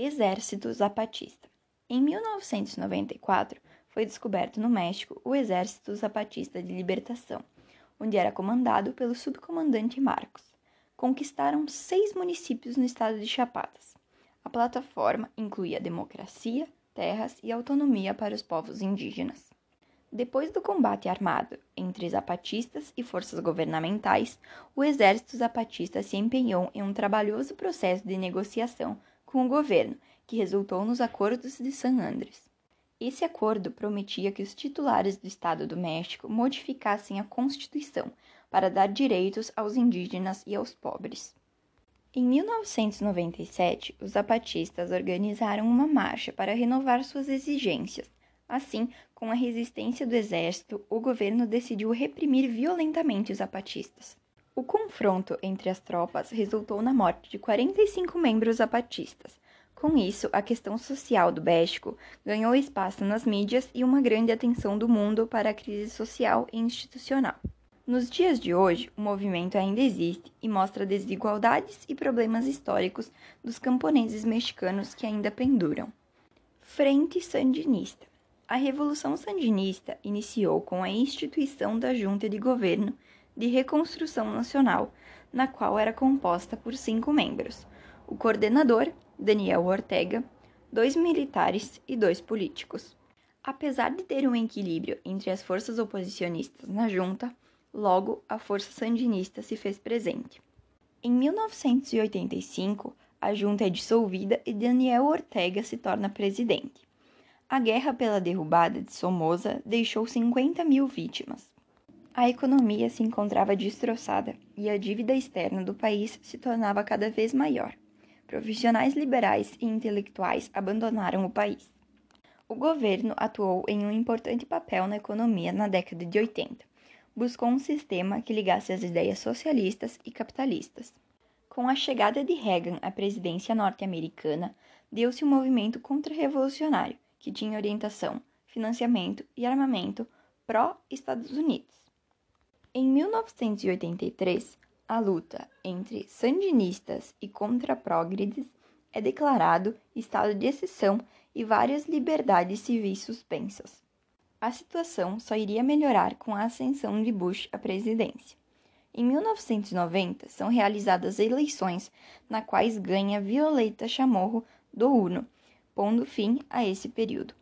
Exército Zapatista. Em 1994, foi descoberto no México o Exército Zapatista de Libertação, onde era comandado pelo subcomandante Marcos. Conquistaram seis municípios no estado de Chapadas. A plataforma incluía democracia, terras e autonomia para os povos indígenas. Depois do combate armado entre zapatistas e forças governamentais, o exército zapatista se empenhou em um trabalhoso processo de negociação com o governo, que resultou nos Acordos de San Andrés. Esse acordo prometia que os titulares do Estado do México modificassem a Constituição para dar direitos aos indígenas e aos pobres. Em 1997, os zapatistas organizaram uma marcha para renovar suas exigências. Assim, com a resistência do exército, o governo decidiu reprimir violentamente os zapatistas. O confronto entre as tropas resultou na morte de 45 membros zapatistas. Com isso, a questão social do México ganhou espaço nas mídias e uma grande atenção do mundo para a crise social e institucional. Nos dias de hoje, o movimento ainda existe e mostra desigualdades e problemas históricos dos camponeses mexicanos que ainda penduram. Frente Sandinista A Revolução Sandinista iniciou com a instituição da Junta de Governo de Reconstrução Nacional, na qual era composta por cinco membros: o coordenador, Daniel Ortega, dois militares e dois políticos. Apesar de ter um equilíbrio entre as forças oposicionistas na junta, logo a força sandinista se fez presente. Em 1985, a junta é dissolvida e Daniel Ortega se torna presidente. A guerra pela derrubada de Somoza deixou 50 mil vítimas. A economia se encontrava destroçada e a dívida externa do país se tornava cada vez maior. Profissionais liberais e intelectuais abandonaram o país. O governo atuou em um importante papel na economia na década de 80. Buscou um sistema que ligasse as ideias socialistas e capitalistas. Com a chegada de Reagan à presidência norte-americana, deu-se um movimento contra-revolucionário que tinha orientação, financiamento e armamento pró-Estados Unidos. Em 1983, a luta entre sandinistas e contra-progredes é declarado estado de exceção e várias liberdades civis suspensas. A situação só iria melhorar com a ascensão de Bush à presidência. Em 1990, são realizadas eleições na quais ganha Violeta Chamorro do UNO, pondo fim a esse período.